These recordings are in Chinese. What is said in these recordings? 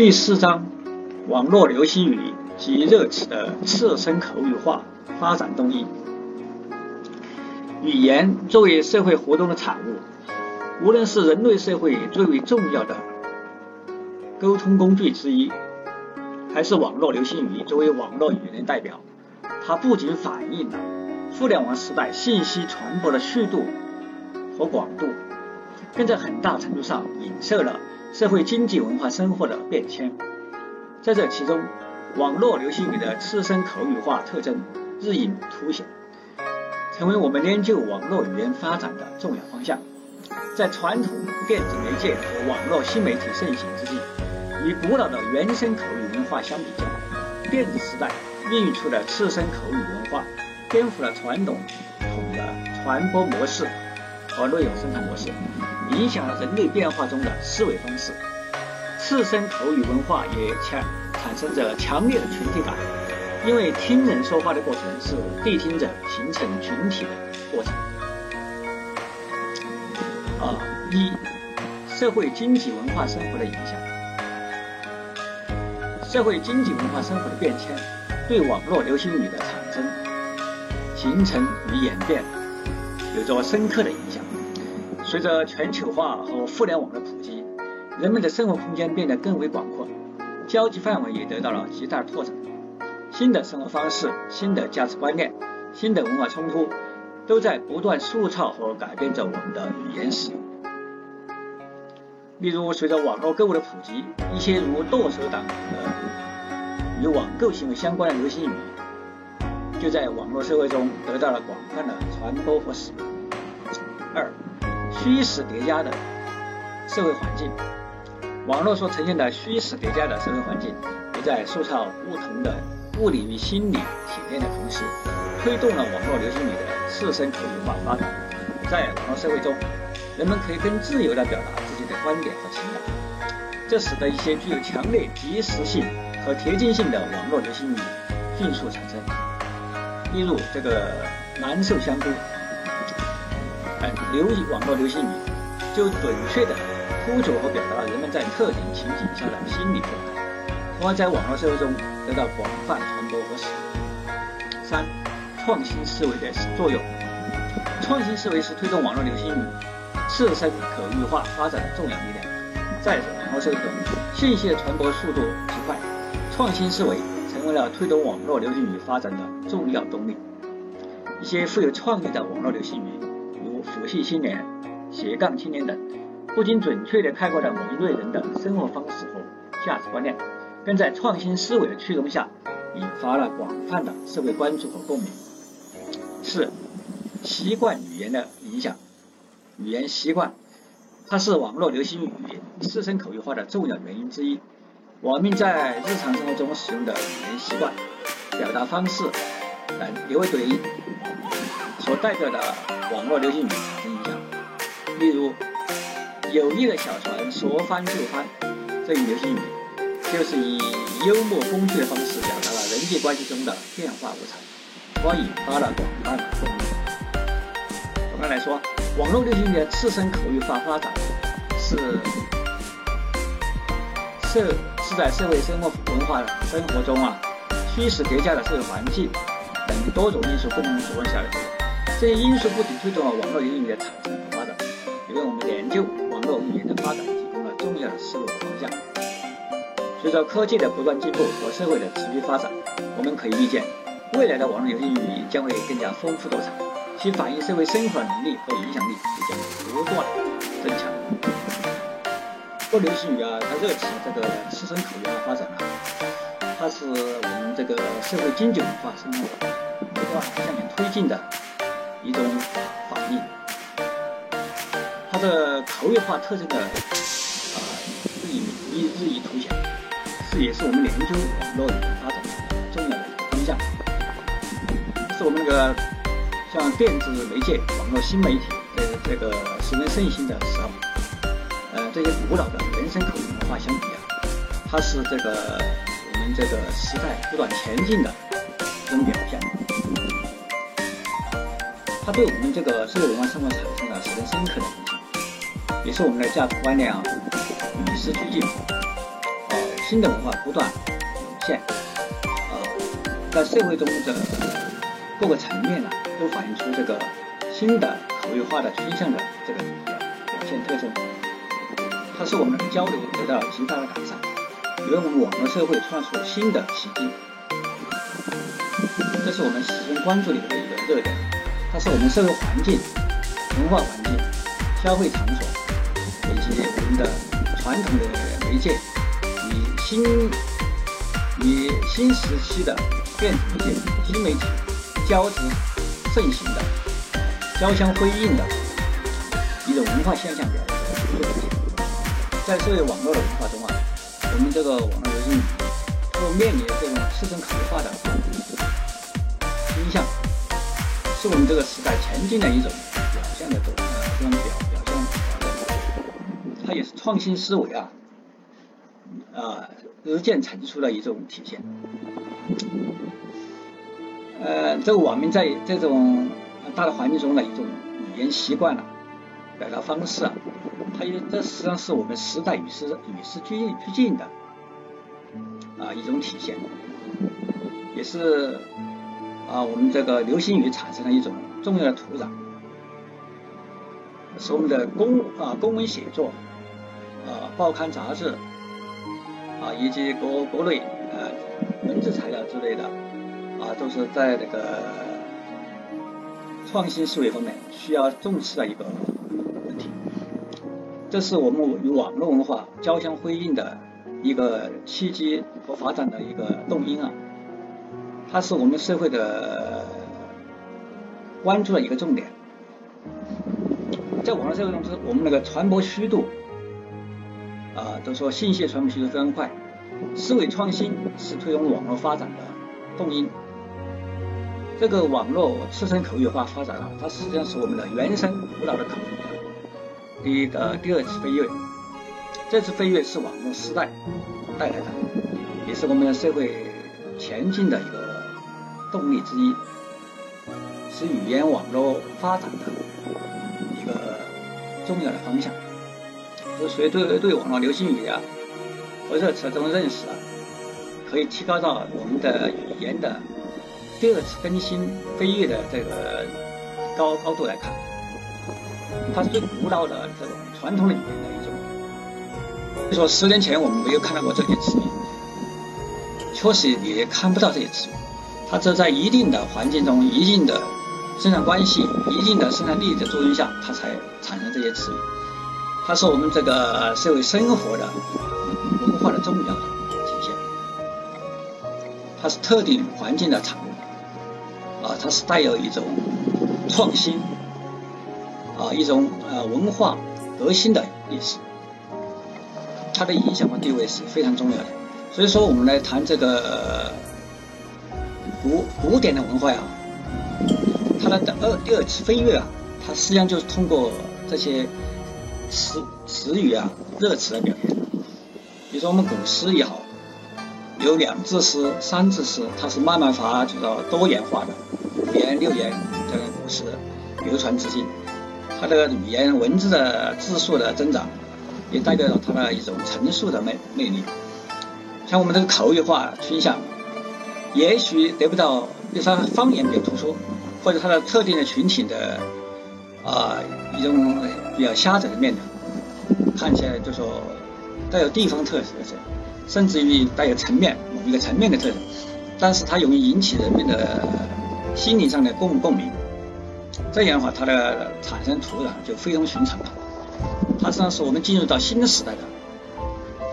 第四章，网络流行语及热词的次生口语化发展动因。语言作为社会活动的产物，无论是人类社会最为重要的沟通工具之一，还是网络流行语作为网络语言代表，它不仅反映了互联网时代信息传播的速度和广度，更在很大程度上影射了。社会经济文化生活的变迁，在这其中，网络流行语的次生口语化特征日益凸显，成为我们研究网络语言发展的重要方向。在传统电子媒介和网络新媒体盛行之际，与古老的原生口语文化相比较，电子时代孕育出的次生口语文化，颠覆了传统统的传播模式和内容生产模式。影响了人类变化中的思维方式，次生口语文化也强产生着强烈的群体感，因为听人说话的过程是谛听者形成群体的过程。啊，一，社会经济文化生活的影响，社会经济文化生活的变迁对网络流行语的产生、形成与演变有着深刻的影响。随着全球化和互联网的普及，人们的生活空间变得更为广阔，交际范围也得到了极大拓展。新的生活方式、新的价值观念、新的文化冲突，都在不断塑造和改变着我们的语言使用。例如，随着网络购物的普及，一些如剁手党的与网购行为相关的流行语，就在网络社会中得到了广泛的传播和使用。二虚实叠加的社会环境，网络所呈现的虚实叠加的社会环境，也在塑造不同的物理与心理体验的同时，推动了网络流行语的自身口语化发展。在网络社会中，人们可以更自由地表达自己的观点和情感，这使得一些具有强烈即时性和贴近性的网络流行语迅速产生。例如，这个难受香菇。流网络流行语就准确地捕捉和表达了人们在特定情景下的心理状态，从而在网络社会中得到广泛传播和使用。三、创新思维的作用。创新思维是推动网络流行语自身口语化发展的重要力量。在网络社会中，信息的传播速度极快，创新思维成为了推动网络流行语发展的重要动力。一些富有创意的网络流行语。气青年、斜杠青年等，不仅准确地概括了某一类人的生活方式和价值观念，更在创新思维的驱动下，引发了广泛的社会关注和共鸣。四、习惯语言的影响。语言习惯，它是网络流行语次生口语化的重要原因之一。网民在日常生活中使用的语言习惯、表达方式等，也会对所代表的。网络流行语产生影响，例如“友谊的小船说翻就翻”这一流行语，就是以幽默风趣的方式表达了人际关系中的变化无常，从而引发了广泛的共鸣。总的来说，网络流行语的次生口语化发展是社是在社会生活文化生活中啊虚实叠加的社会环境等多种因素共同作用下的。这些因素不仅推动了网络语言的产生和发展，也为我们研究网络语言的发展提供了重要的思路和方向。随着科技的不断进步和社会的持续发展，我们可以预见，未来的网络游戏语将会更加丰富多彩，其反映社会生活能力和影响力也将不断增强。网络流行语啊，它热词这个次生口语化发展啊，它是我们这个社会经济文化生活不断向前推进的。一种反应，它的口语化特征的啊日益日日益凸显，是也是我们研究网络语言发展的重要的一个方向。是我们那个像电子媒介、网络新媒体的这个十分盛行的时候，呃，这些古老的原生口语文化相比啊，它是这个我们这个时代不断前进的一种表现。它对我们这个社会文化生活产生了十分深刻的影响，也是我们的价值观念啊与时俱进，呃，新的文化不断涌现，呃，在社会中的各个层面呢，都反映出这个新的口语化的趋向的这个表现特征。它使我们的交流得到了极大的改善，也为我们网络社会创出新的奇迹。这是我们始终关注的一个热点，是我们社会环境、文化环境、消费场所以及我们的传统的媒介与新与新时期的电子媒介、新媒体交织盛行的、交相辉映的一种文化现象表现。在社会网络的文化中啊，我们这个网络流行语都面临这种师生口语化的。倾向是我们这个时代前进的一种表现的这种这种表表现，它也是创新思维啊啊日渐成熟的一种体现。呃，这个网民在这种大的环境中的一种语言习惯啊、表达方式啊，它也这实际上是我们时代与时与时俱俱进的啊一种体现，也是。啊，我们这个流行语产生了一种重要的土壤，使我们的公啊公文写作啊报刊杂志啊以及国国内呃文字材料之类的啊都是在那个创新思维方面需要重视的一个问题。这是我们与网络文化交相辉映的一个契机和发展的一个动因啊。它是我们社会的关注的一个重点，在网络社会中，是我们那个传播速度啊，都说信息传播速度非常快，思维创新是推动网络发展的动因。这个网络师生口语化发展啊，它实际上是我们的原生古老的口语第一个第二次飞跃，这次飞跃是网络时代带来的，也是我们的社会前进的一个。动力之一，是语言网络发展的一个重要的方向。就所以，对对网络流行语啊和热词的这种认识啊，可以提高到我们的语言的第二次更新飞跃的这个高高度来看。它是最古老的这种传统的语言的一种。就说十年前我们没有看到过这些词语，确实也看不到这些词语。它只在一定的环境中、一定的生产关系、一定的生产力的作用下，它才产生这些词语。它是我们这个社会生活的文化的重要的体现。它是特定环境的产物，啊，它是带有一种创新，啊，一种呃文化革新的意思。它的影响和地位是非常重要的。所以说，我们来谈这个。古古典的文化呀，它的二第二次飞跃啊，它实际上就是通过这些词词语啊、热词来表现。比如说我们古诗也好，有两字诗、三字诗，它是慢慢发展到多元化的五言六言这个古诗流传至今。它的语言文字的字数的增长，也代表了它的一种陈述的魅魅力。像我们这个口语化倾向。也许得不到，比如说方言比较突出，或者它的特定的群体的啊一种比较狭窄的面的，看起来就说带有地方特色的，甚至于带有层面某一个层面的特征，但是它容易引起人们的心理上的共共鸣，这样的话它的产生土壤就非同寻常了，它实际上是我们进入到新时代的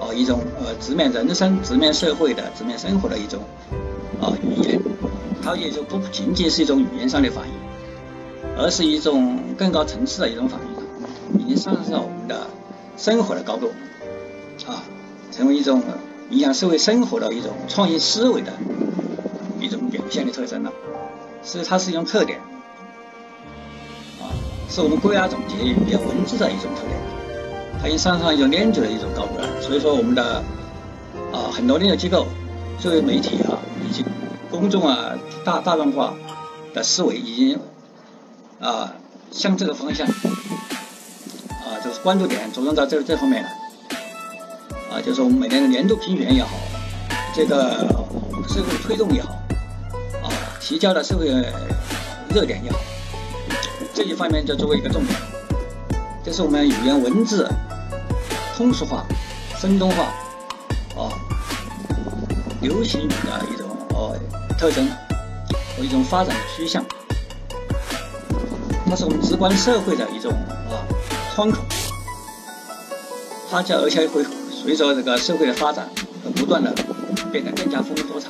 哦一种呃直面人生、直面社会的、直面生活的一种。啊，语言，它也就不仅仅是一种语言上的反应，而是一种更高层次的一种反应，已经上升到我们的生活的高度，啊，成为一种影响社会生活的一种创新思维的一种表现的特征了。所以它是一种特点，啊，是我们归纳总结语言文字的一种特点，它已经上升到一种链接的一种高度了。所以说，我们的啊很多链接机构作为媒体。公众啊，大大众化的思维已经啊向这个方向啊，就是关注点着重到这这方面了。啊，就是我们每年的年度评选也好，这个社会推动也好，啊，提交的社会热点也好，这一方面就作为一个重点。这是我们语言文字通俗化、生动化，啊，流行语的一种呃特征和一种发展的趋向。它是我们直观社会的一种啊窗口，它将而且会随着这个社会的发展，不断的变得更加丰富多彩。